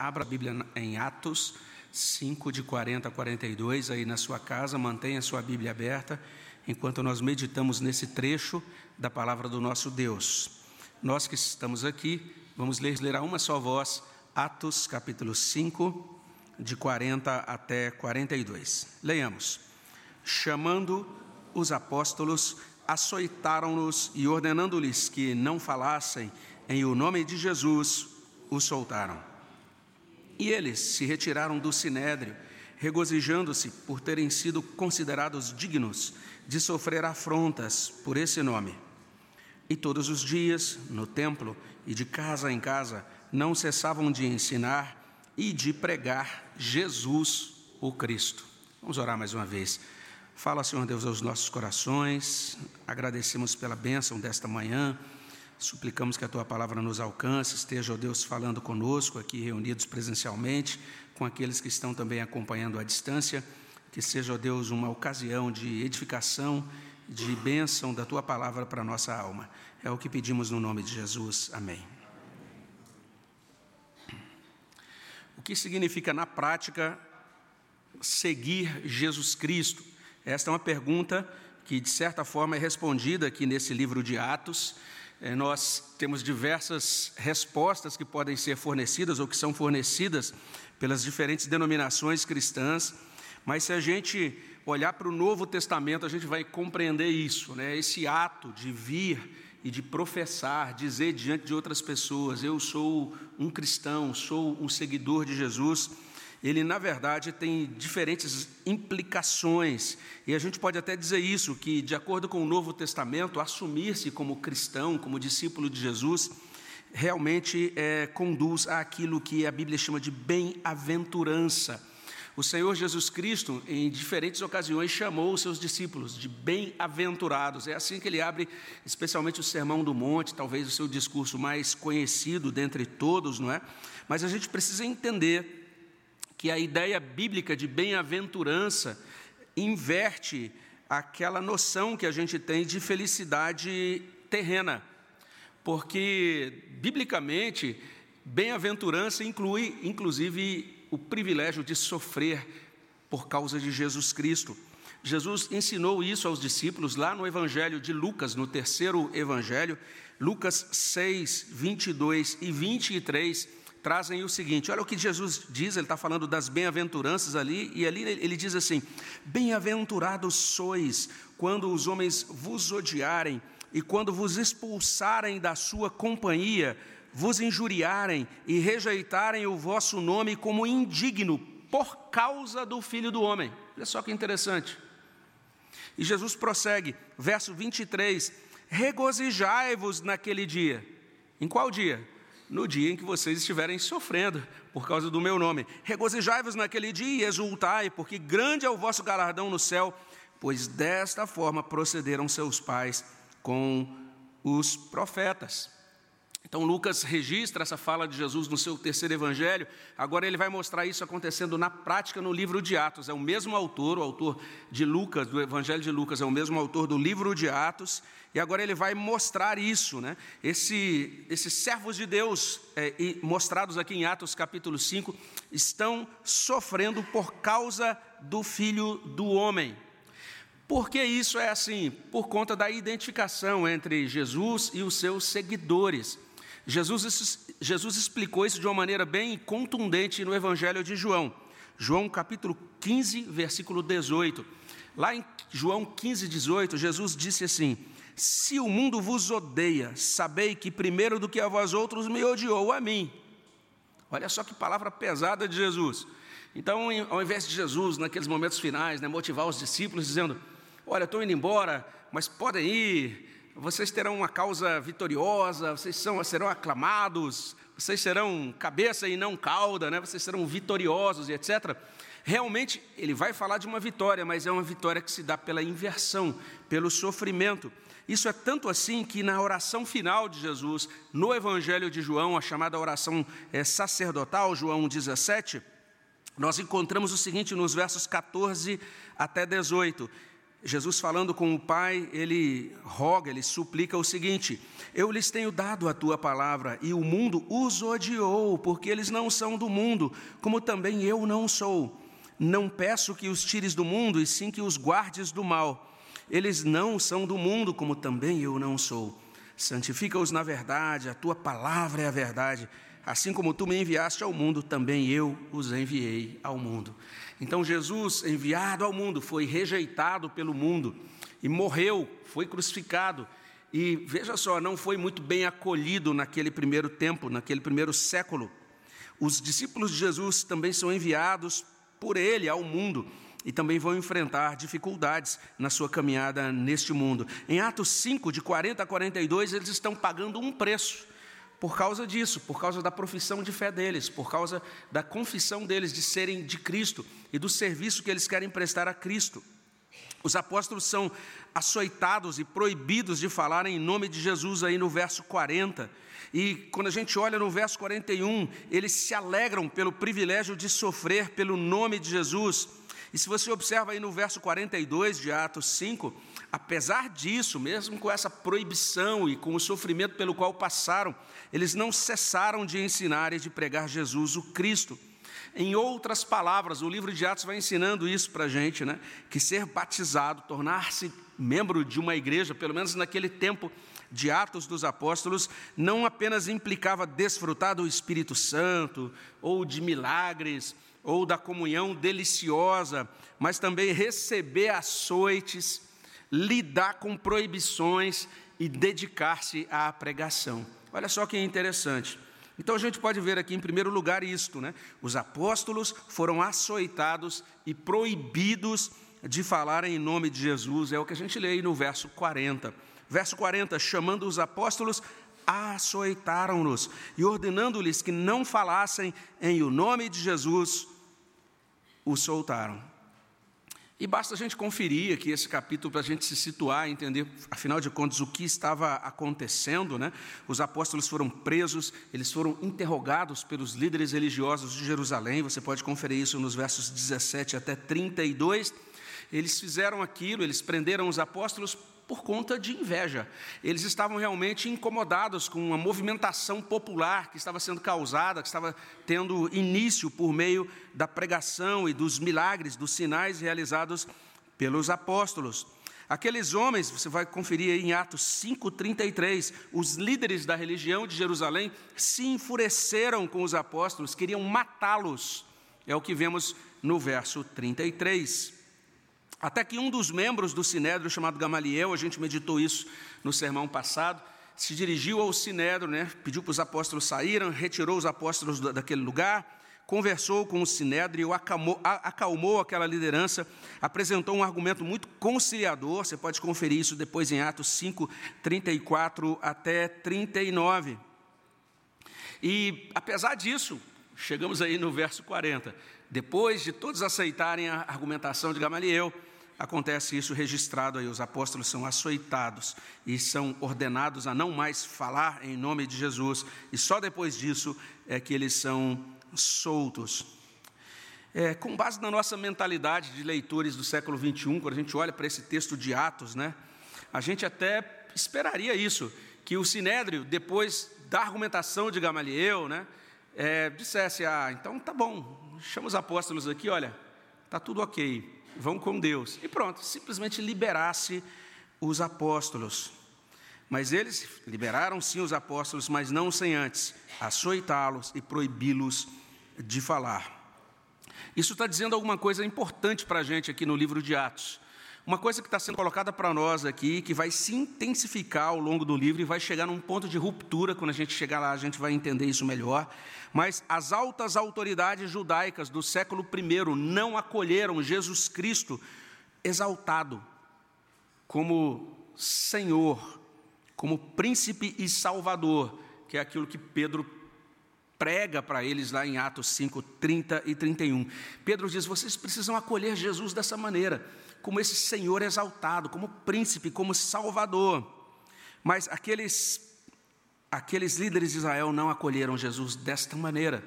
Abra a Bíblia em Atos 5, de 40 a 42, aí na sua casa, mantenha a sua Bíblia aberta, enquanto nós meditamos nesse trecho da palavra do nosso Deus. Nós que estamos aqui, vamos ler, ler a uma só voz, Atos capítulo 5, de 40 até 42. Leiamos. Chamando os apóstolos, açoitaram-nos e, ordenando-lhes que não falassem em o nome de Jesus, os soltaram. E eles se retiraram do sinédrio, regozijando-se por terem sido considerados dignos de sofrer afrontas por esse nome. E todos os dias, no templo e de casa em casa, não cessavam de ensinar e de pregar Jesus, o Cristo. Vamos orar mais uma vez. Fala, Senhor Deus, aos nossos corações. Agradecemos pela bênção desta manhã. Suplicamos que a tua palavra nos alcance, esteja, ó Deus, falando conosco aqui reunidos presencialmente, com aqueles que estão também acompanhando à distância. Que seja, ó Deus, uma ocasião de edificação, de bênção da tua palavra para a nossa alma. É o que pedimos no nome de Jesus. Amém. O que significa na prática seguir Jesus Cristo? Esta é uma pergunta que, de certa forma, é respondida aqui nesse livro de Atos. É, nós temos diversas respostas que podem ser fornecidas ou que são fornecidas pelas diferentes denominações cristãs, mas se a gente olhar para o Novo Testamento, a gente vai compreender isso, né? esse ato de vir e de professar, dizer diante de outras pessoas: eu sou um cristão, sou um seguidor de Jesus ele na verdade tem diferentes implicações. E a gente pode até dizer isso, que de acordo com o Novo Testamento, assumir-se como cristão, como discípulo de Jesus, realmente é, conduz àquilo que a Bíblia chama de bem-aventurança. O Senhor Jesus Cristo, em diferentes ocasiões, chamou os seus discípulos de bem-aventurados. É assim que ele abre, especialmente o Sermão do Monte, talvez o seu discurso mais conhecido dentre todos, não é? Mas a gente precisa entender que a ideia bíblica de bem-aventurança inverte aquela noção que a gente tem de felicidade terrena. Porque, biblicamente, bem-aventurança inclui, inclusive, o privilégio de sofrer por causa de Jesus Cristo. Jesus ensinou isso aos discípulos lá no Evangelho de Lucas, no terceiro Evangelho, Lucas 6, 22 e 23 trazem o seguinte: olha o que Jesus diz, ele está falando das bem-aventuranças ali, e ali ele diz assim: Bem-aventurados sois quando os homens vos odiarem e quando vos expulsarem da sua companhia, vos injuriarem e rejeitarem o vosso nome como indigno por causa do Filho do Homem. Olha só que interessante. E Jesus prossegue, verso 23: Regozijai-vos naquele dia. Em qual dia? No dia em que vocês estiverem sofrendo por causa do meu nome. Regozijai-vos naquele dia e exultai, porque grande é o vosso galardão no céu, pois desta forma procederam seus pais com os profetas. Então, Lucas registra essa fala de Jesus no seu terceiro evangelho. Agora, ele vai mostrar isso acontecendo na prática no livro de Atos. É o mesmo autor, o autor de Lucas, do evangelho de Lucas, é o mesmo autor do livro de Atos. E agora ele vai mostrar isso, né? Esse, esses servos de Deus, é, mostrados aqui em Atos capítulo 5, estão sofrendo por causa do filho do homem. Por que isso é assim? Por conta da identificação entre Jesus e os seus seguidores. Jesus, Jesus explicou isso de uma maneira bem contundente no Evangelho de João. João capítulo 15, versículo 18. Lá em João 15, 18, Jesus disse assim: Se o mundo vos odeia, sabei que primeiro do que a vós outros me odiou a mim. Olha só que palavra pesada de Jesus. Então, ao invés de Jesus, naqueles momentos finais, né, motivar os discípulos, dizendo: Olha, estou indo embora, mas podem ir, vocês terão uma causa vitoriosa, vocês são, serão aclamados, vocês serão cabeça e não cauda, né? vocês serão vitoriosos e etc. Realmente, ele vai falar de uma vitória, mas é uma vitória que se dá pela inversão, pelo sofrimento. Isso é tanto assim que na oração final de Jesus, no Evangelho de João, a chamada oração é, sacerdotal, João 17, nós encontramos o seguinte nos versos 14 até 18: Jesus falando com o Pai, ele roga, ele suplica o seguinte: Eu lhes tenho dado a tua palavra, e o mundo os odiou, porque eles não são do mundo, como também eu não sou. Não peço que os tires do mundo, e sim que os guardes do mal. Eles não são do mundo, como também eu não sou. Santifica-os na verdade, a tua palavra é a verdade. Assim como tu me enviaste ao mundo, também eu os enviei ao mundo. Então Jesus, enviado ao mundo, foi rejeitado pelo mundo e morreu, foi crucificado. E veja só, não foi muito bem acolhido naquele primeiro tempo, naquele primeiro século. Os discípulos de Jesus também são enviados por ele ao mundo e também vão enfrentar dificuldades na sua caminhada neste mundo. Em Atos 5, de 40 a 42, eles estão pagando um preço por causa disso, por causa da profissão de fé deles, por causa da confissão deles de serem de Cristo e do serviço que eles querem prestar a Cristo. Os apóstolos são açoitados e proibidos de falar em nome de Jesus aí no verso 40. E quando a gente olha no verso 41, eles se alegram pelo privilégio de sofrer pelo nome de Jesus. E se você observa aí no verso 42 de Atos 5, apesar disso, mesmo com essa proibição e com o sofrimento pelo qual passaram, eles não cessaram de ensinar e de pregar Jesus, o Cristo. Em outras palavras, o livro de Atos vai ensinando isso para a gente, né? que ser batizado, tornar-se membro de uma igreja, pelo menos naquele tempo de Atos dos Apóstolos, não apenas implicava desfrutar do Espírito Santo, ou de milagres, ou da comunhão deliciosa, mas também receber açoites, lidar com proibições e dedicar-se à pregação. Olha só que interessante. Então a gente pode ver aqui, em primeiro lugar, isto: né? os apóstolos foram açoitados e proibidos de falar em nome de Jesus, é o que a gente lê aí no verso 40. Verso 40: chamando os apóstolos, açoitaram-nos e ordenando-lhes que não falassem em o nome de Jesus, o soltaram. E basta a gente conferir aqui esse capítulo para a gente se situar, entender, afinal de contas, o que estava acontecendo. Né? Os apóstolos foram presos, eles foram interrogados pelos líderes religiosos de Jerusalém. Você pode conferir isso nos versos 17 até 32. Eles fizeram aquilo, eles prenderam os apóstolos por conta de inveja. Eles estavam realmente incomodados com uma movimentação popular que estava sendo causada, que estava tendo início por meio da pregação e dos milagres, dos sinais realizados pelos apóstolos. Aqueles homens, você vai conferir em Atos 5:33, os líderes da religião de Jerusalém se enfureceram com os apóstolos, queriam matá-los. É o que vemos no verso 33. Até que um dos membros do Sinédrio, chamado Gamaliel, a gente meditou isso no sermão passado, se dirigiu ao Sinédrio, né, pediu para os apóstolos saírem, retirou os apóstolos daquele lugar, conversou com o Sinédrio, acalmou, acalmou aquela liderança, apresentou um argumento muito conciliador, você pode conferir isso depois em Atos 5, 34 até 39. E, apesar disso, chegamos aí no verso 40, depois de todos aceitarem a argumentação de Gamaliel, acontece isso registrado aí, os apóstolos são açoitados e são ordenados a não mais falar em nome de Jesus, e só depois disso é que eles são soltos. É, com base na nossa mentalidade de leitores do século 21, quando a gente olha para esse texto de Atos, né, a gente até esperaria isso, que o Sinédrio, depois da argumentação de Gamaliel, né, é, dissesse: Ah, então tá bom, chama os apóstolos aqui, olha, tá tudo ok, vão com Deus. E pronto, simplesmente liberasse os apóstolos. Mas eles liberaram sim os apóstolos, mas não sem antes açoitá-los e proibi-los de falar. Isso está dizendo alguma coisa importante para a gente aqui no livro de Atos. Uma coisa que está sendo colocada para nós aqui, que vai se intensificar ao longo do livro e vai chegar num ponto de ruptura, quando a gente chegar lá, a gente vai entender isso melhor. Mas as altas autoridades judaicas do século I não acolheram Jesus Cristo exaltado como Senhor, como príncipe e salvador, que é aquilo que Pedro prega para eles lá em Atos 5, 30 e 31. Pedro diz: vocês precisam acolher Jesus dessa maneira como esse Senhor exaltado, como príncipe, como salvador. Mas aqueles, aqueles líderes de Israel não acolheram Jesus desta maneira.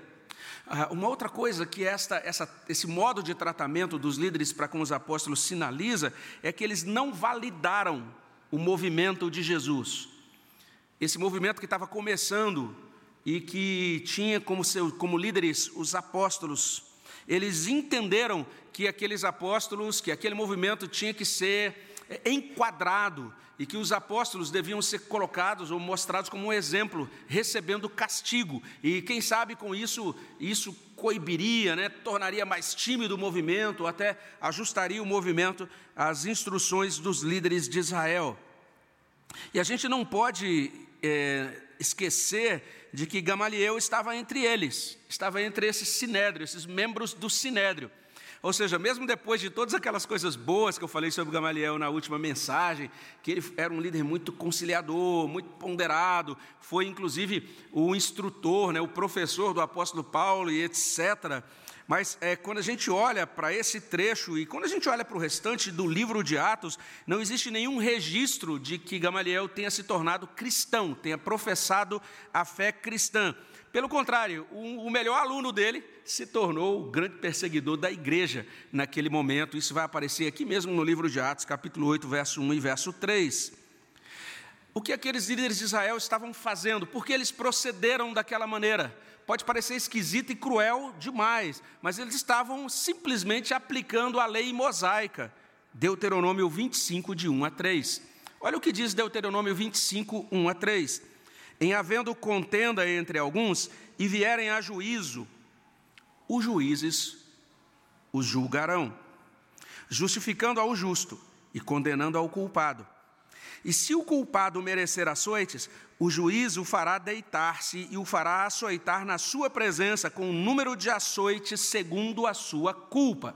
Ah, uma outra coisa que esta, essa, esse modo de tratamento dos líderes para com os apóstolos sinaliza é que eles não validaram o movimento de Jesus. Esse movimento que estava começando e que tinha como, seu, como líderes os apóstolos. Eles entenderam que aqueles apóstolos, que aquele movimento tinha que ser é, enquadrado e que os apóstolos deviam ser colocados ou mostrados como um exemplo, recebendo castigo. E quem sabe com isso, isso coibiria, né, tornaria mais tímido o movimento, até ajustaria o movimento às instruções dos líderes de Israel. E a gente não pode é, esquecer de que Gamaliel estava entre eles, estava entre esses sinédrio, esses membros do sinédrio. Ou seja, mesmo depois de todas aquelas coisas boas que eu falei sobre Gamaliel na última mensagem, que ele era um líder muito conciliador, muito ponderado, foi inclusive o instrutor, né, o professor do apóstolo Paulo e etc. Mas é, quando a gente olha para esse trecho e quando a gente olha para o restante do livro de Atos, não existe nenhum registro de que Gamaliel tenha se tornado cristão, tenha professado a fé cristã. Pelo contrário, o, melhor aluno dele se tornou o grande perseguidor da igreja naquele momento. Isso vai aparecer aqui mesmo no livro de Atos, capítulo 8, verso 1 e verso 3. O que aqueles líderes de Israel estavam fazendo? Por que eles procederam daquela maneira? Pode parecer esquisito e cruel demais, mas eles estavam simplesmente aplicando a lei mosaica. Deuteronômio 25, de 1 a 3. Olha o que diz Deuteronômio 25, 1 a 3 em havendo contenda entre alguns e vierem a juízo, os juízes os julgarão, justificando ao justo e condenando ao culpado. E se o culpado merecer açoites, o juiz o fará deitar-se e o fará açoitar na sua presença com o número de açoites segundo a sua culpa.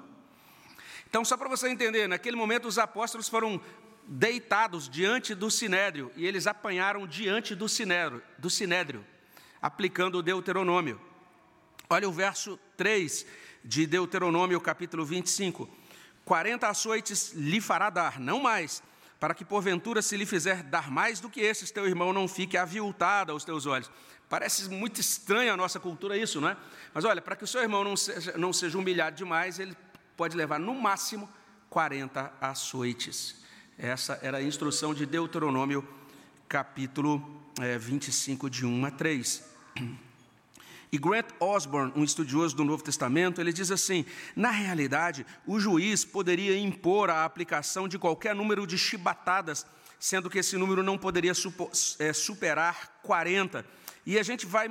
Então, só para você entender, naquele momento os apóstolos foram deitados diante do sinédrio, e eles apanharam diante do sinédrio, do sinédrio aplicando o Deuteronômio. Olha o verso 3 de Deuteronômio, capítulo 25. 40 açoites lhe fará dar, não mais, para que porventura, se lhe fizer dar mais do que esses, teu irmão não fique aviltado aos teus olhos. Parece muito estranho a nossa cultura isso, não é? Mas olha, para que o seu irmão não seja, não seja humilhado demais, ele pode levar no máximo 40 açoites. Essa era a instrução de Deuteronômio, capítulo é, 25, de 1 a 3. E Grant Osborne, um estudioso do Novo Testamento, ele diz assim: na realidade, o juiz poderia impor a aplicação de qualquer número de chibatadas, sendo que esse número não poderia é, superar 40. E a gente vai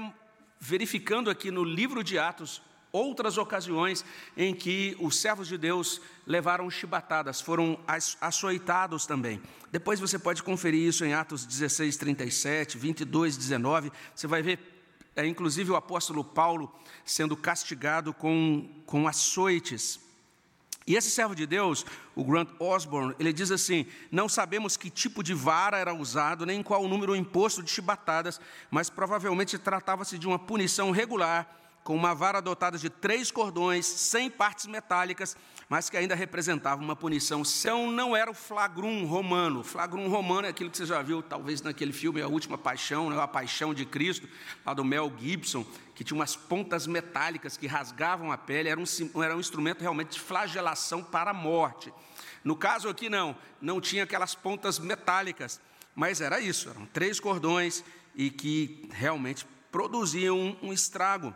verificando aqui no livro de Atos outras ocasiões em que os servos de Deus levaram chibatadas, foram açoitados também. Depois você pode conferir isso em Atos 16, 37, 22, 19. Você vai ver, é, inclusive, o apóstolo Paulo sendo castigado com, com açoites. E esse servo de Deus, o Grant Osborne, ele diz assim: Não sabemos que tipo de vara era usado, nem qual o número imposto de chibatadas, mas provavelmente tratava-se de uma punição regular com uma vara dotada de três cordões, sem partes metálicas, mas que ainda representava uma punição. Então, não era o flagrum romano. O flagrum romano é aquilo que você já viu, talvez, naquele filme A Última Paixão, né? A Paixão de Cristo, lá do Mel Gibson, que tinha umas pontas metálicas que rasgavam a pele, era um, era um instrumento realmente de flagelação para a morte. No caso aqui, não, não tinha aquelas pontas metálicas, mas era isso, eram três cordões e que realmente produziam um, um estrago.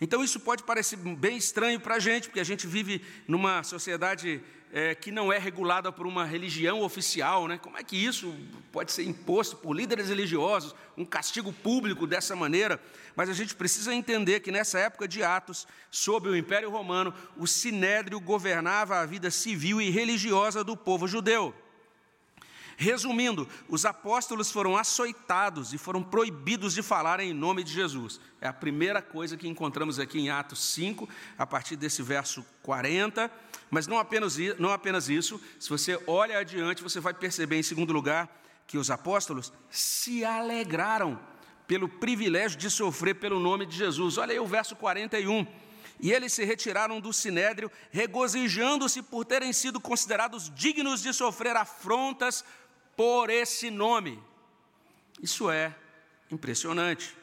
Então isso pode parecer bem estranho para a gente, porque a gente vive numa sociedade é, que não é regulada por uma religião oficial, né? Como é que isso pode ser imposto por líderes religiosos, um castigo público dessa maneira? Mas a gente precisa entender que nessa época de Atos, sob o Império Romano, o sinédrio governava a vida civil e religiosa do povo judeu. Resumindo, os apóstolos foram açoitados e foram proibidos de falar em nome de Jesus. É a primeira coisa que encontramos aqui em Atos 5, a partir desse verso 40. Mas não apenas, não apenas isso, se você olha adiante, você vai perceber, em segundo lugar, que os apóstolos se alegraram pelo privilégio de sofrer pelo nome de Jesus. Olha aí o verso 41. E eles se retiraram do sinédrio, regozijando-se por terem sido considerados dignos de sofrer afrontas por esse nome. Isso é impressionante.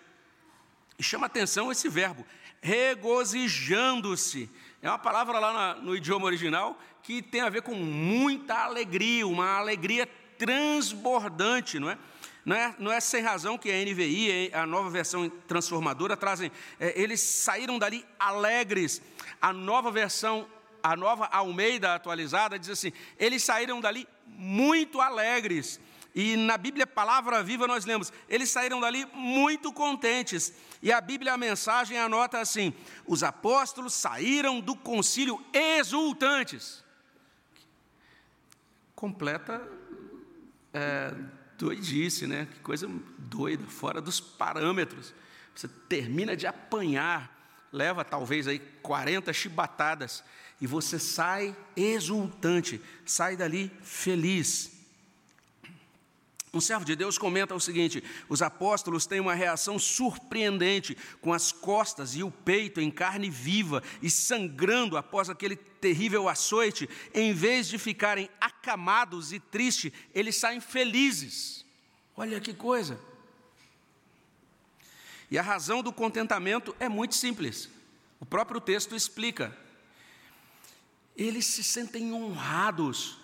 E chama atenção esse verbo, regozijando-se. É uma palavra lá no idioma original que tem a ver com muita alegria, uma alegria transbordante, não é? Não é, não é sem razão que a NVI, a nova versão transformadora, trazem. É, eles saíram dali alegres. A nova versão, a nova Almeida atualizada, diz assim: eles saíram dali muito alegres. E na Bíblia Palavra Viva nós lemos, eles saíram dali muito contentes. E a Bíblia a mensagem anota assim: os apóstolos saíram do concílio exultantes. Completa é, doidice, né? Que coisa doida, fora dos parâmetros. Você termina de apanhar, leva talvez aí 40 chibatadas e você sai exultante, sai dali feliz. Um servo de Deus comenta o seguinte: os apóstolos têm uma reação surpreendente, com as costas e o peito em carne viva e sangrando após aquele terrível açoite, em vez de ficarem acamados e tristes, eles saem felizes. Olha que coisa! E a razão do contentamento é muito simples. O próprio texto explica. Eles se sentem honrados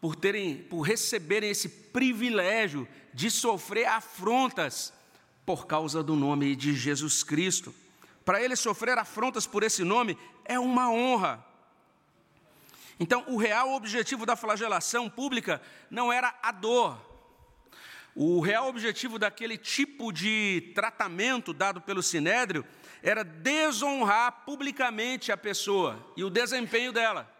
por, terem, por receberem esse privilégio de sofrer afrontas por causa do nome de Jesus Cristo. Para eles sofrer afrontas por esse nome é uma honra. Então, o real objetivo da flagelação pública não era a dor. O real objetivo daquele tipo de tratamento dado pelo sinédrio era desonrar publicamente a pessoa e o desempenho dela,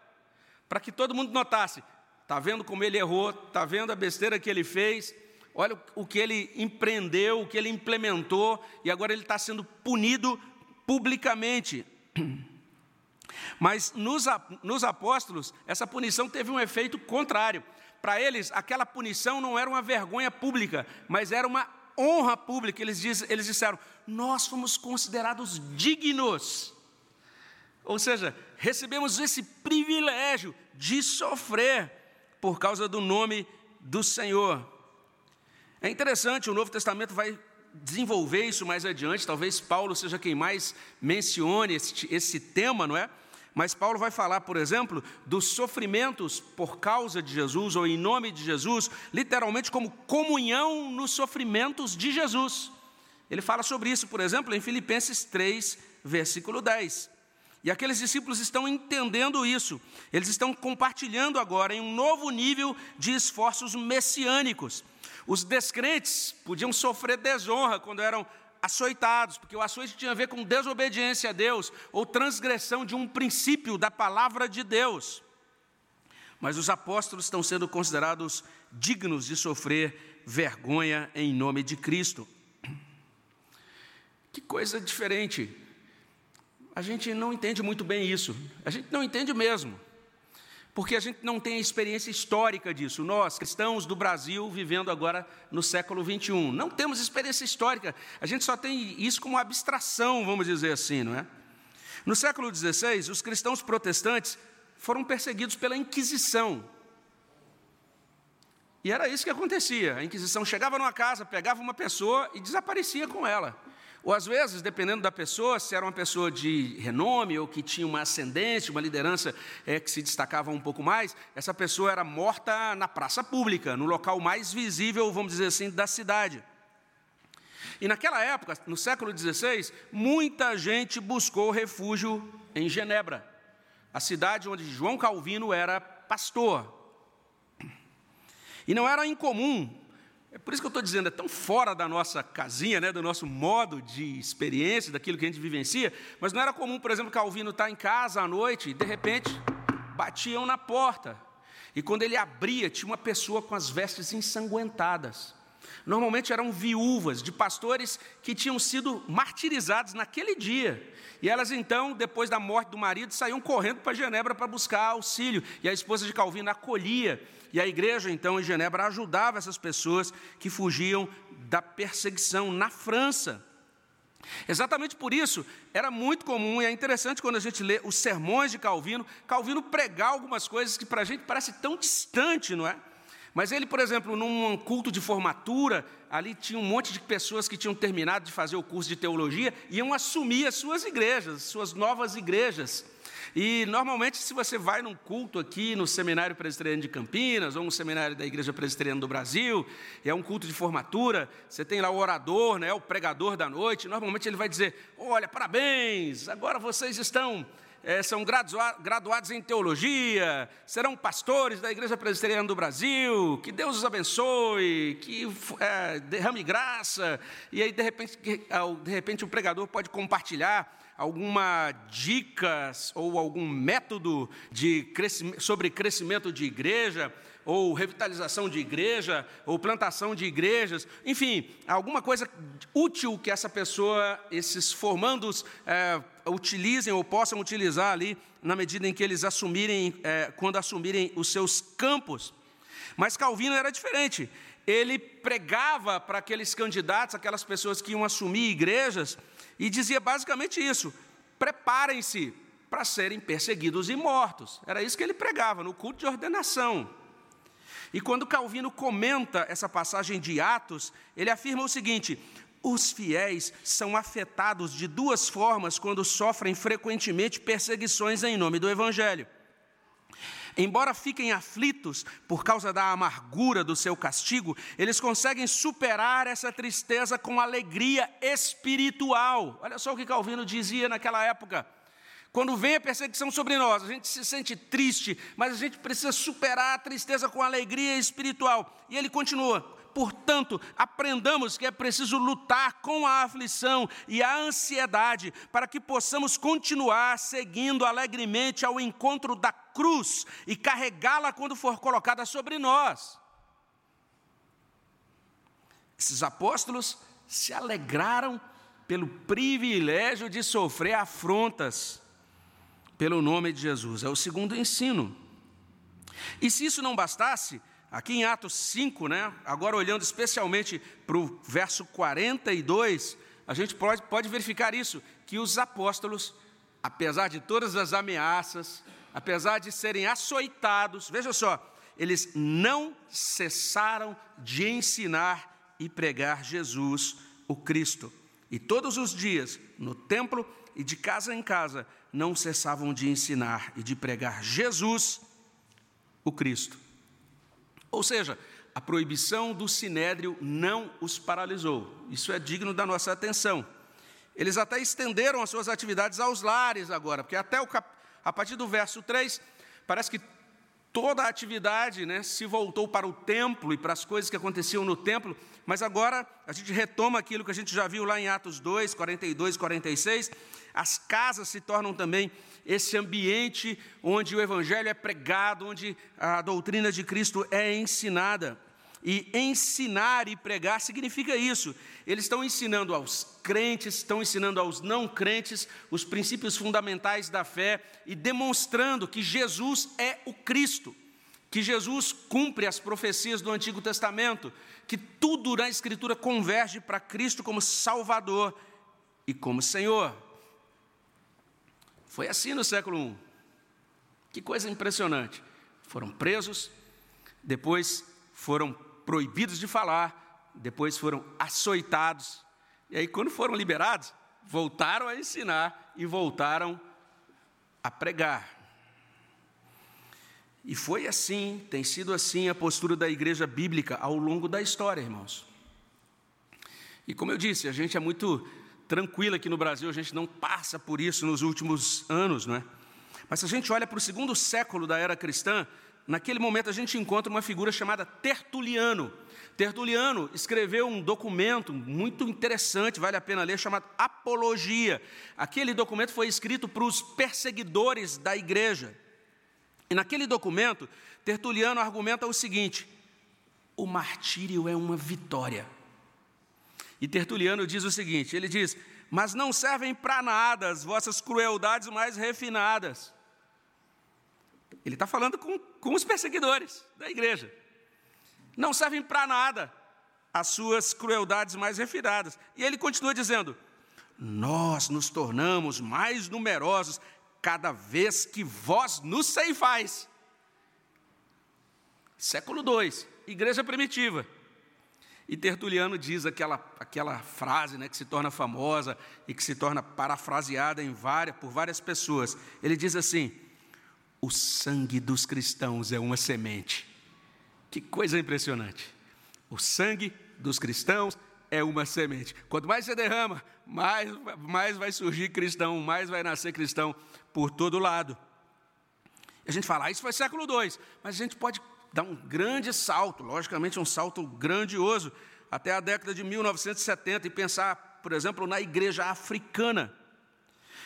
para que todo mundo notasse: está vendo como ele errou, está vendo a besteira que ele fez, olha o que ele empreendeu, o que ele implementou, e agora ele está sendo punido publicamente. Mas nos, nos apóstolos, essa punição teve um efeito contrário. Para eles, aquela punição não era uma vergonha pública, mas era uma honra pública. Eles, diz, eles disseram: Nós fomos considerados dignos. Ou seja, recebemos esse privilégio de sofrer por causa do nome do Senhor. É interessante, o Novo Testamento vai desenvolver isso mais adiante, talvez Paulo seja quem mais mencione esse, esse tema, não é? Mas Paulo vai falar, por exemplo, dos sofrimentos por causa de Jesus ou em nome de Jesus, literalmente como comunhão nos sofrimentos de Jesus. Ele fala sobre isso, por exemplo, em Filipenses 3, versículo 10. E aqueles discípulos estão entendendo isso, eles estão compartilhando agora em um novo nível de esforços messiânicos. Os descrentes podiam sofrer desonra quando eram açoitados, porque o açoite tinha a ver com desobediência a Deus ou transgressão de um princípio da palavra de Deus. Mas os apóstolos estão sendo considerados dignos de sofrer vergonha em nome de Cristo. Que coisa diferente a gente não entende muito bem isso. A gente não entende mesmo. Porque a gente não tem a experiência histórica disso. Nós, cristãos do Brasil, vivendo agora no século 21, não temos experiência histórica. A gente só tem isso como abstração, vamos dizer assim, não é? No século XVI, os cristãos protestantes foram perseguidos pela Inquisição. E era isso que acontecia. A Inquisição chegava numa casa, pegava uma pessoa e desaparecia com ela. Ou às vezes, dependendo da pessoa, se era uma pessoa de renome ou que tinha uma ascendência, uma liderança é, que se destacava um pouco mais, essa pessoa era morta na praça pública, no local mais visível, vamos dizer assim, da cidade. E naquela época, no século XVI, muita gente buscou refúgio em Genebra, a cidade onde João Calvino era pastor. E não era incomum é por isso que eu estou dizendo, é tão fora da nossa casinha, né, do nosso modo de experiência, daquilo que a gente vivencia, mas não era comum, por exemplo, Calvino estar tá em casa à noite e, de repente, batiam na porta. E quando ele abria, tinha uma pessoa com as vestes ensanguentadas. Normalmente eram viúvas de pastores que tinham sido martirizados naquele dia. E elas então, depois da morte do marido, saíam correndo para Genebra para buscar auxílio. E a esposa de Calvino acolhia. E a igreja, então, em Genebra, ajudava essas pessoas que fugiam da perseguição na França. Exatamente por isso, era muito comum, e é interessante quando a gente lê os sermões de Calvino, Calvino pregar algumas coisas que para a gente parece tão distante, não é? Mas ele, por exemplo, num culto de formatura, ali tinha um monte de pessoas que tinham terminado de fazer o curso de teologia, iam assumir as suas igrejas, suas novas igrejas. E normalmente, se você vai num culto aqui no Seminário Presbiteriano de Campinas, ou no Seminário da Igreja Presbiteriana do Brasil, é um culto de formatura, você tem lá o orador, né, o pregador da noite, normalmente ele vai dizer: Olha, parabéns, agora vocês estão é, são graduados em teologia, serão pastores da Igreja Presbiteriana do Brasil, que Deus os abençoe, que é, derrame graça, e aí de repente, de repente o pregador pode compartilhar alguma dicas ou algum método de crescimento, sobre crescimento de igreja, ou revitalização de igreja, ou plantação de igrejas, enfim, alguma coisa útil que essa pessoa, esses formandos, é, utilizem ou possam utilizar ali na medida em que eles assumirem, é, quando assumirem os seus campos. Mas Calvino era diferente. Ele pregava para aqueles candidatos, aquelas pessoas que iam assumir igrejas, e dizia basicamente isso: preparem-se para serem perseguidos e mortos. Era isso que ele pregava no culto de ordenação. E quando Calvino comenta essa passagem de Atos, ele afirma o seguinte: os fiéis são afetados de duas formas quando sofrem frequentemente perseguições em nome do Evangelho. Embora fiquem aflitos por causa da amargura do seu castigo, eles conseguem superar essa tristeza com alegria espiritual. Olha só o que Calvino dizia naquela época. Quando vem a perseguição sobre nós, a gente se sente triste, mas a gente precisa superar a tristeza com alegria espiritual. E ele continua: Portanto, aprendamos que é preciso lutar com a aflição e a ansiedade para que possamos continuar seguindo alegremente ao encontro da cruz e carregá-la quando for colocada sobre nós. Esses apóstolos se alegraram pelo privilégio de sofrer afrontas pelo nome de Jesus. É o segundo ensino. E se isso não bastasse, aqui em Atos 5, né, agora olhando especialmente para o verso 42, a gente pode, pode verificar isso, que os apóstolos, apesar de todas as ameaças, apesar de serem açoitados, veja só, eles não cessaram de ensinar e pregar Jesus, o Cristo. E todos os dias, no templo e de casa em casa, não cessavam de ensinar e de pregar Jesus, o Cristo. Ou seja, a proibição do sinédrio não os paralisou. Isso é digno da nossa atenção. Eles até estenderam as suas atividades aos lares agora, porque até o cap... a partir do verso 3, parece que toda a atividade né, se voltou para o templo e para as coisas que aconteciam no templo, mas agora a gente retoma aquilo que a gente já viu lá em Atos 2, 42, 46. As casas se tornam também esse ambiente onde o Evangelho é pregado, onde a doutrina de Cristo é ensinada. E ensinar e pregar significa isso. Eles estão ensinando aos crentes, estão ensinando aos não crentes os princípios fundamentais da fé e demonstrando que Jesus é o Cristo, que Jesus cumpre as profecias do Antigo Testamento, que tudo na Escritura converge para Cristo como Salvador e como Senhor. Foi assim no século I. Que coisa impressionante. Foram presos, depois foram proibidos de falar, depois foram açoitados, e aí, quando foram liberados, voltaram a ensinar e voltaram a pregar. E foi assim, tem sido assim a postura da igreja bíblica ao longo da história, irmãos. E como eu disse, a gente é muito tranquilo aqui no Brasil, a gente não passa por isso nos últimos anos, não é? Mas se a gente olha para o segundo século da era cristã, naquele momento a gente encontra uma figura chamada Tertuliano. Tertuliano escreveu um documento muito interessante, vale a pena ler, chamado Apologia. Aquele documento foi escrito para os perseguidores da igreja. E naquele documento, Tertuliano argumenta o seguinte: o martírio é uma vitória. E Tertuliano diz o seguinte: ele diz, mas não servem para nada as vossas crueldades mais refinadas. Ele está falando com, com os perseguidores da igreja. Não servem para nada as suas crueldades mais refinadas. E ele continua dizendo: Nós nos tornamos mais numerosos cada vez que vós nos ceifais. Século II, igreja primitiva. E Tertuliano diz aquela, aquela frase né, que se torna famosa e que se torna parafraseada em várias, por várias pessoas. Ele diz assim: o sangue dos cristãos é uma semente. Que coisa impressionante. O sangue dos cristãos é uma semente. Quanto mais você derrama, mais, mais vai surgir cristão, mais vai nascer cristão por todo lado. A gente fala, ah, isso foi século II, mas a gente pode dar um grande salto, logicamente um salto grandioso, até a década de 1970 e pensar, por exemplo, na igreja africana.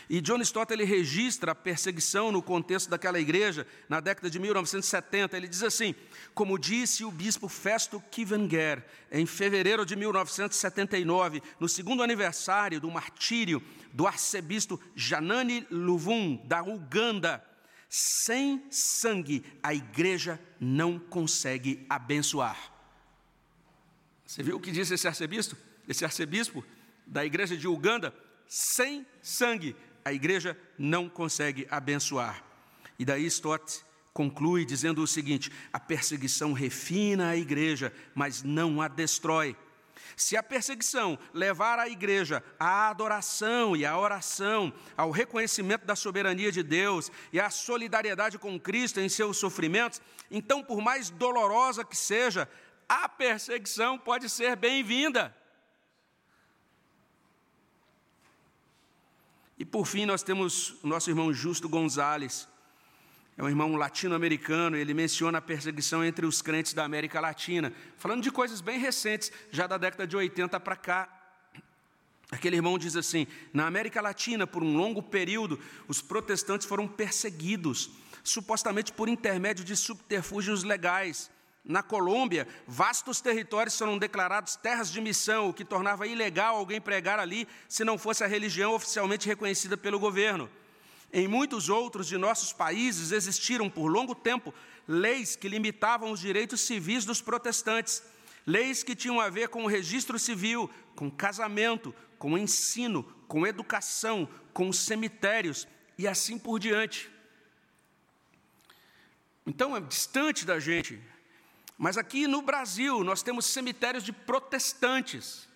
E John Stott ele registra a perseguição no contexto daquela igreja na década de 1970. Ele diz assim: como disse o bispo Festo Kivenger em fevereiro de 1979, no segundo aniversário do martírio do arcebispo Janani Luvum da Uganda, sem sangue a igreja não consegue abençoar. Você viu o que disse esse arcebispo? Esse arcebispo da igreja de Uganda, sem sangue a igreja não consegue abençoar. E daí Stott conclui dizendo o seguinte: a perseguição refina a igreja, mas não a destrói. Se a perseguição levar a igreja à adoração e à oração, ao reconhecimento da soberania de Deus e à solidariedade com Cristo em seus sofrimentos, então, por mais dolorosa que seja, a perseguição pode ser bem-vinda. E por fim, nós temos nosso irmão Justo Gonzalez, é um irmão latino-americano, ele menciona a perseguição entre os crentes da América Latina, falando de coisas bem recentes, já da década de 80 para cá. Aquele irmão diz assim: na América Latina, por um longo período, os protestantes foram perseguidos, supostamente por intermédio de subterfúgios legais. Na Colômbia, vastos territórios foram declarados terras de missão, o que tornava ilegal alguém pregar ali se não fosse a religião oficialmente reconhecida pelo governo. Em muitos outros de nossos países existiram por longo tempo leis que limitavam os direitos civis dos protestantes, leis que tinham a ver com o registro civil, com casamento, com ensino, com educação, com cemitérios e assim por diante. Então é distante da gente mas aqui no Brasil, nós temos cemitérios de protestantes.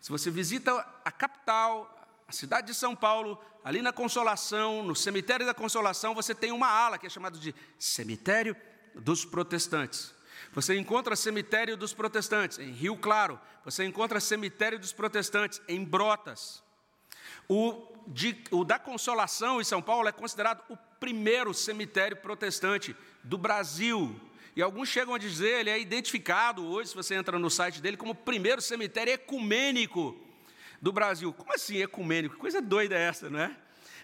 Se você visita a capital, a cidade de São Paulo, ali na Consolação, no cemitério da Consolação, você tem uma ala que é chamada de Cemitério dos Protestantes. Você encontra cemitério dos protestantes em Rio Claro, você encontra cemitério dos protestantes em Brotas. O, de, o da Consolação em São Paulo é considerado o primeiro cemitério protestante do Brasil. E alguns chegam a dizer, ele é identificado hoje, se você entra no site dele, como o primeiro cemitério ecumênico do Brasil. Como assim ecumênico? Coisa doida essa, não é?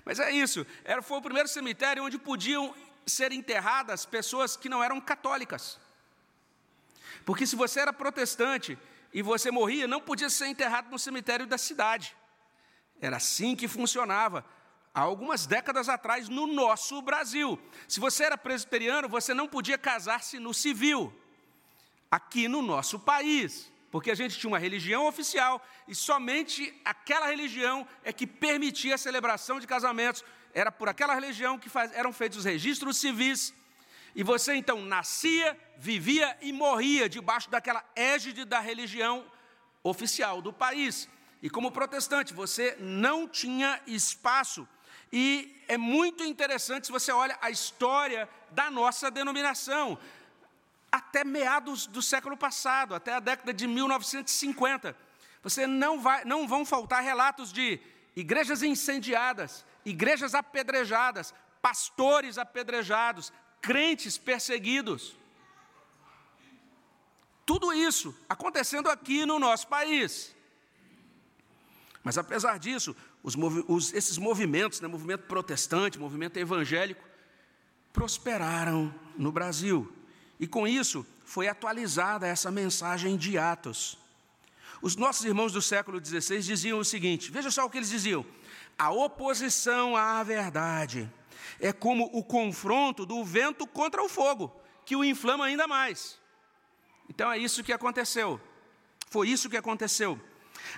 Mas é isso. Era, foi o primeiro cemitério onde podiam ser enterradas pessoas que não eram católicas. Porque se você era protestante e você morria, não podia ser enterrado no cemitério da cidade. Era assim que funcionava há algumas décadas atrás no nosso Brasil. Se você era presbiteriano, você não podia casar-se no civil, aqui no nosso país, porque a gente tinha uma religião oficial e somente aquela religião é que permitia a celebração de casamentos. Era por aquela religião que faz, eram feitos os registros civis. E você então nascia, vivia e morria debaixo daquela égide da religião oficial do país. E como protestante, você não tinha espaço e é muito interessante se você olha a história da nossa denominação, até meados do século passado, até a década de 1950. Você não, vai, não vão faltar relatos de igrejas incendiadas, igrejas apedrejadas, pastores apedrejados, crentes perseguidos. Tudo isso acontecendo aqui no nosso país. Mas apesar disso, os, os, esses movimentos, né, movimento protestante, movimento evangélico, prosperaram no Brasil. E com isso foi atualizada essa mensagem de Atos. Os nossos irmãos do século XVI diziam o seguinte: veja só o que eles diziam. A oposição à verdade é como o confronto do vento contra o fogo, que o inflama ainda mais. Então é isso que aconteceu. Foi isso que aconteceu.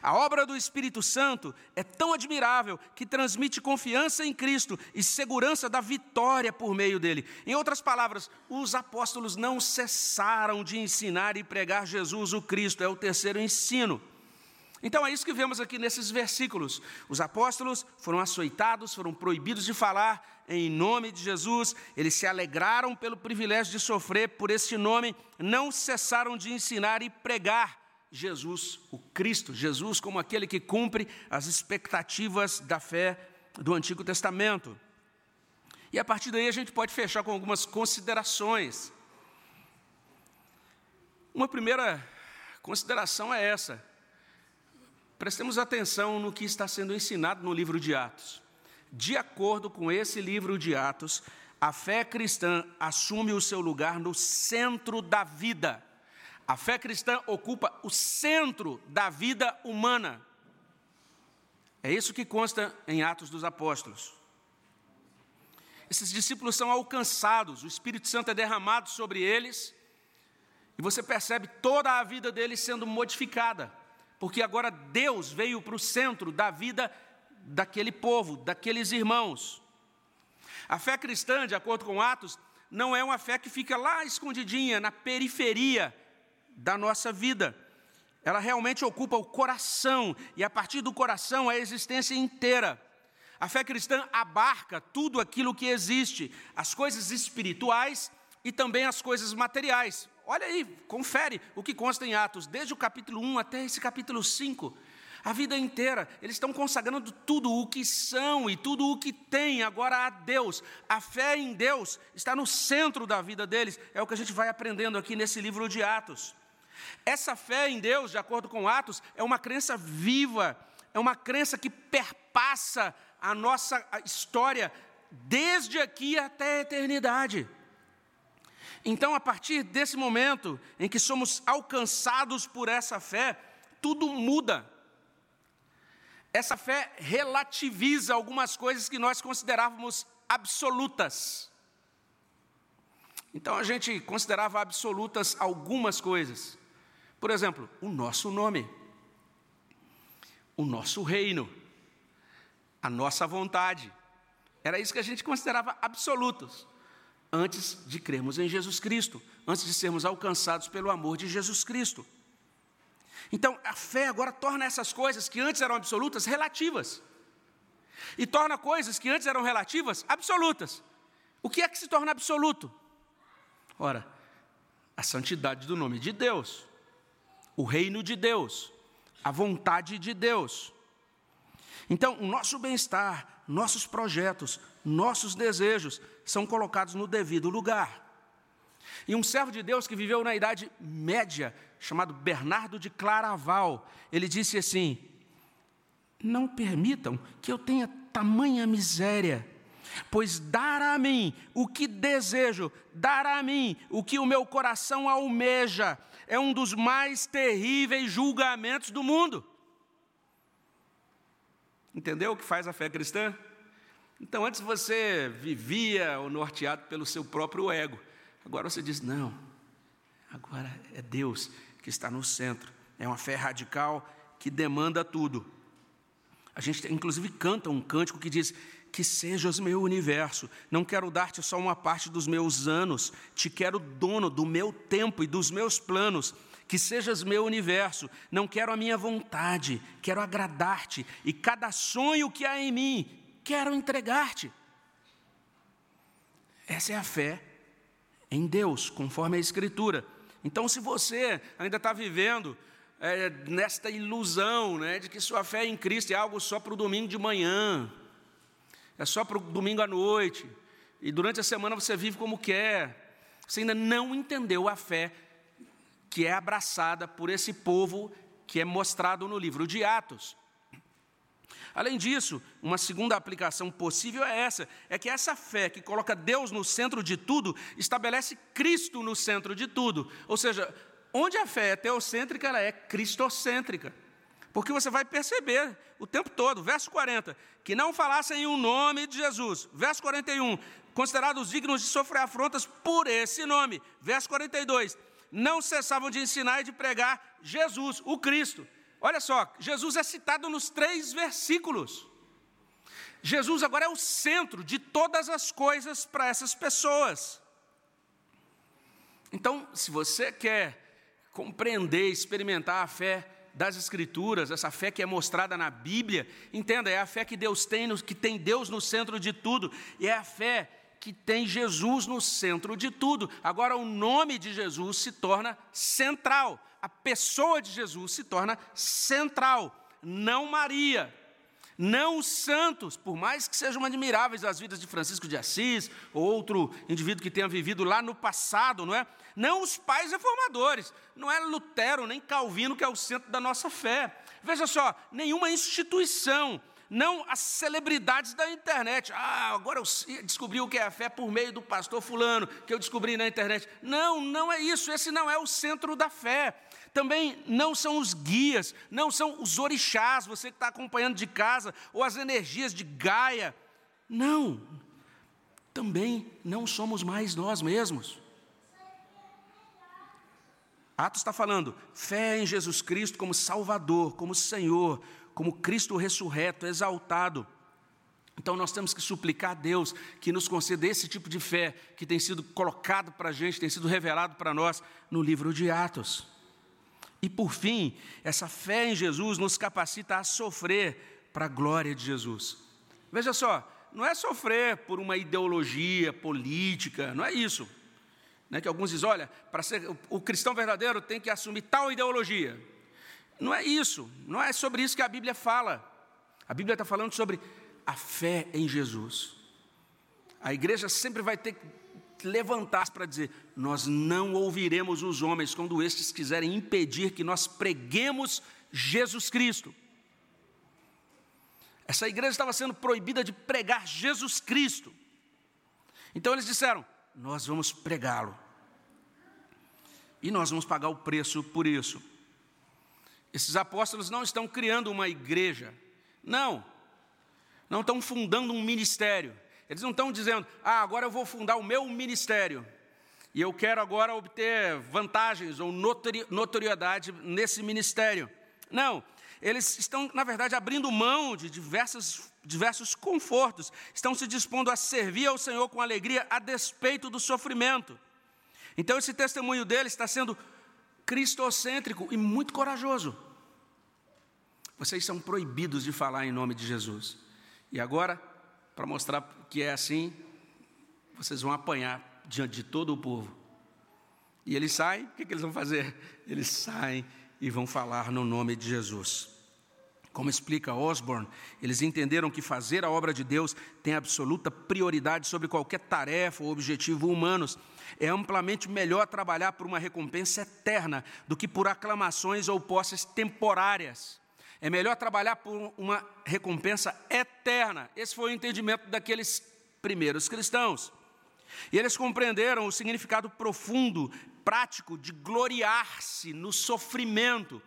A obra do Espírito Santo é tão admirável que transmite confiança em Cristo e segurança da vitória por meio dele. Em outras palavras, os apóstolos não cessaram de ensinar e pregar Jesus o Cristo, é o terceiro ensino. Então é isso que vemos aqui nesses versículos. Os apóstolos foram açoitados, foram proibidos de falar em nome de Jesus, eles se alegraram pelo privilégio de sofrer por este nome, não cessaram de ensinar e pregar Jesus, o Cristo, Jesus como aquele que cumpre as expectativas da fé do Antigo Testamento. E a partir daí a gente pode fechar com algumas considerações. Uma primeira consideração é essa. Prestemos atenção no que está sendo ensinado no livro de Atos. De acordo com esse livro de Atos, a fé cristã assume o seu lugar no centro da vida. A fé cristã ocupa o centro da vida humana. É isso que consta em Atos dos Apóstolos. Esses discípulos são alcançados, o Espírito Santo é derramado sobre eles, e você percebe toda a vida deles sendo modificada, porque agora Deus veio para o centro da vida daquele povo, daqueles irmãos. A fé cristã, de acordo com Atos, não é uma fé que fica lá escondidinha, na periferia da nossa vida. Ela realmente ocupa o coração, e a partir do coração a existência inteira. A fé cristã abarca tudo aquilo que existe, as coisas espirituais e também as coisas materiais. Olha aí, confere o que consta em Atos, desde o capítulo 1 até esse capítulo 5. A vida inteira, eles estão consagrando tudo o que são e tudo o que têm agora a Deus. A fé em Deus está no centro da vida deles, é o que a gente vai aprendendo aqui nesse livro de Atos. Essa fé em Deus, de acordo com Atos, é uma crença viva, é uma crença que perpassa a nossa história desde aqui até a eternidade. Então, a partir desse momento em que somos alcançados por essa fé, tudo muda. Essa fé relativiza algumas coisas que nós considerávamos absolutas. Então a gente considerava absolutas algumas coisas. Por exemplo, o nosso nome, o nosso reino, a nossa vontade. Era isso que a gente considerava absolutos antes de crermos em Jesus Cristo, antes de sermos alcançados pelo amor de Jesus Cristo. Então, a fé agora torna essas coisas que antes eram absolutas relativas. E torna coisas que antes eram relativas absolutas. O que é que se torna absoluto? Ora, a santidade do nome de Deus o reino de Deus, a vontade de Deus. Então, o nosso bem-estar, nossos projetos, nossos desejos são colocados no devido lugar. E um servo de Deus que viveu na Idade Média, chamado Bernardo de Claraval, ele disse assim: Não permitam que eu tenha tamanha miséria, pois dar a mim o que desejo, dar a mim o que o meu coração almeja, é um dos mais terríveis julgamentos do mundo. Entendeu o que faz a fé cristã? Então, antes você vivia o norteado pelo seu próprio ego. Agora você diz: não, agora é Deus que está no centro. É uma fé radical que demanda tudo. A gente, inclusive, canta um cântico que diz: que sejas meu universo. Não quero dar-te só uma parte dos meus anos, te quero dono do meu tempo e dos meus planos. Que sejas meu universo. Não quero a minha vontade, quero agradar-te. E cada sonho que há em mim, quero entregar-te. Essa é a fé em Deus, conforme a Escritura. Então, se você ainda está vivendo é, nesta ilusão né, de que sua fé em Cristo é algo só para o domingo de manhã, é só para o domingo à noite, e durante a semana você vive como quer. Você ainda não entendeu a fé que é abraçada por esse povo que é mostrado no livro de Atos. Além disso, uma segunda aplicação possível é essa: é que essa fé que coloca Deus no centro de tudo, estabelece Cristo no centro de tudo. Ou seja, onde a fé é teocêntrica, ela é cristocêntrica. Porque você vai perceber o tempo todo, verso 40, que não falassem o nome de Jesus. Verso 41, considerados dignos de sofrer afrontas por esse nome. Verso 42, não cessavam de ensinar e de pregar Jesus, o Cristo. olha só, Jesus é citado nos três versículos. Jesus agora é o centro de todas as coisas para essas pessoas. Então, se você quer compreender, experimentar a fé das Escrituras, essa fé que é mostrada na Bíblia, entenda, é a fé que Deus tem, que tem Deus no centro de tudo, e é a fé que tem Jesus no centro de tudo. Agora, o nome de Jesus se torna central, a pessoa de Jesus se torna central, não Maria. Não os santos, por mais que sejam admiráveis as vidas de Francisco de Assis, ou outro indivíduo que tenha vivido lá no passado, não é? Não os pais reformadores, não é Lutero nem Calvino que é o centro da nossa fé. Veja só, nenhuma instituição, não as celebridades da internet. Ah, agora eu descobri o que é a fé por meio do pastor Fulano, que eu descobri na internet. Não, não é isso, esse não é o centro da fé. Também não são os guias, não são os orixás, você que está acompanhando de casa, ou as energias de Gaia. Não, também não somos mais nós mesmos. Atos está falando fé em Jesus Cristo como Salvador, como Senhor, como Cristo ressurreto, exaltado. Então nós temos que suplicar a Deus que nos conceda esse tipo de fé que tem sido colocado para a gente, tem sido revelado para nós no livro de Atos. E por fim, essa fé em Jesus nos capacita a sofrer para a glória de Jesus. Veja só, não é sofrer por uma ideologia política, não é isso. Né, que alguns dizem, olha, para ser o cristão verdadeiro tem que assumir tal ideologia. Não é isso, não é sobre isso que a Bíblia fala. A Bíblia está falando sobre a fé em Jesus. A igreja sempre vai ter que levantar para dizer: nós não ouviremos os homens quando estes quiserem impedir que nós preguemos Jesus Cristo. Essa igreja estava sendo proibida de pregar Jesus Cristo. Então eles disseram: nós vamos pregá-lo. E nós vamos pagar o preço por isso. Esses apóstolos não estão criando uma igreja, não, não estão fundando um ministério. Eles não estão dizendo, ah, agora eu vou fundar o meu ministério e eu quero agora obter vantagens ou notoriedade nesse ministério. Não, eles estão, na verdade, abrindo mão de diversos, diversos confortos, estão se dispondo a servir ao Senhor com alegria a despeito do sofrimento. Então, esse testemunho deles está sendo cristocêntrico e muito corajoso. Vocês são proibidos de falar em nome de Jesus. E agora, para mostrar que é assim, vocês vão apanhar diante de todo o povo. E eles saem, o que, que eles vão fazer? Eles saem e vão falar no nome de Jesus. Como explica Osborne, eles entenderam que fazer a obra de Deus tem absoluta prioridade sobre qualquer tarefa ou objetivo humanos. É amplamente melhor trabalhar por uma recompensa eterna do que por aclamações ou posses temporárias. É melhor trabalhar por uma recompensa eterna. Esse foi o entendimento daqueles primeiros cristãos. E eles compreenderam o significado profundo, prático de gloriar-se no sofrimento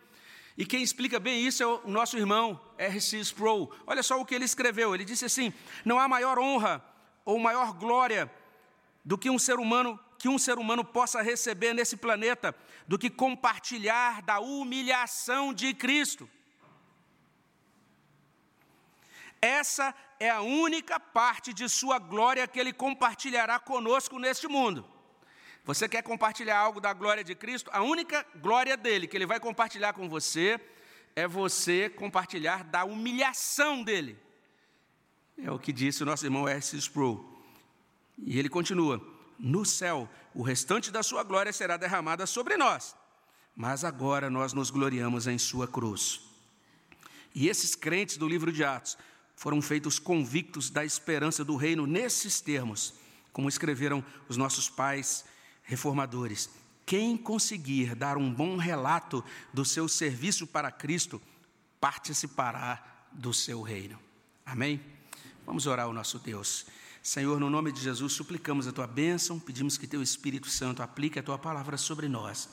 e quem explica bem isso é o nosso irmão R.C. Sproul. Olha só o que ele escreveu. Ele disse assim: Não há maior honra ou maior glória do que um ser humano que um ser humano possa receber nesse planeta do que compartilhar da humilhação de Cristo. Essa é a única parte de sua glória que ele compartilhará conosco neste mundo. Você quer compartilhar algo da glória de Cristo? A única glória dele que ele vai compartilhar com você é você compartilhar da humilhação dele. É o que disse o nosso irmão S. Sproul. E ele continua: No céu, o restante da sua glória será derramada sobre nós, mas agora nós nos gloriamos em sua cruz. E esses crentes do livro de Atos foram feitos convictos da esperança do reino nesses termos, como escreveram os nossos pais reformadores, quem conseguir dar um bom relato do seu serviço para Cristo, participará do seu reino. Amém? Vamos orar ao nosso Deus. Senhor, no nome de Jesus, suplicamos a tua bênção, pedimos que teu Espírito Santo aplique a tua palavra sobre nós,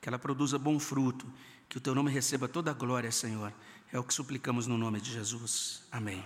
que ela produza bom fruto, que o teu nome receba toda a glória, Senhor. É o que suplicamos no nome de Jesus. Amém.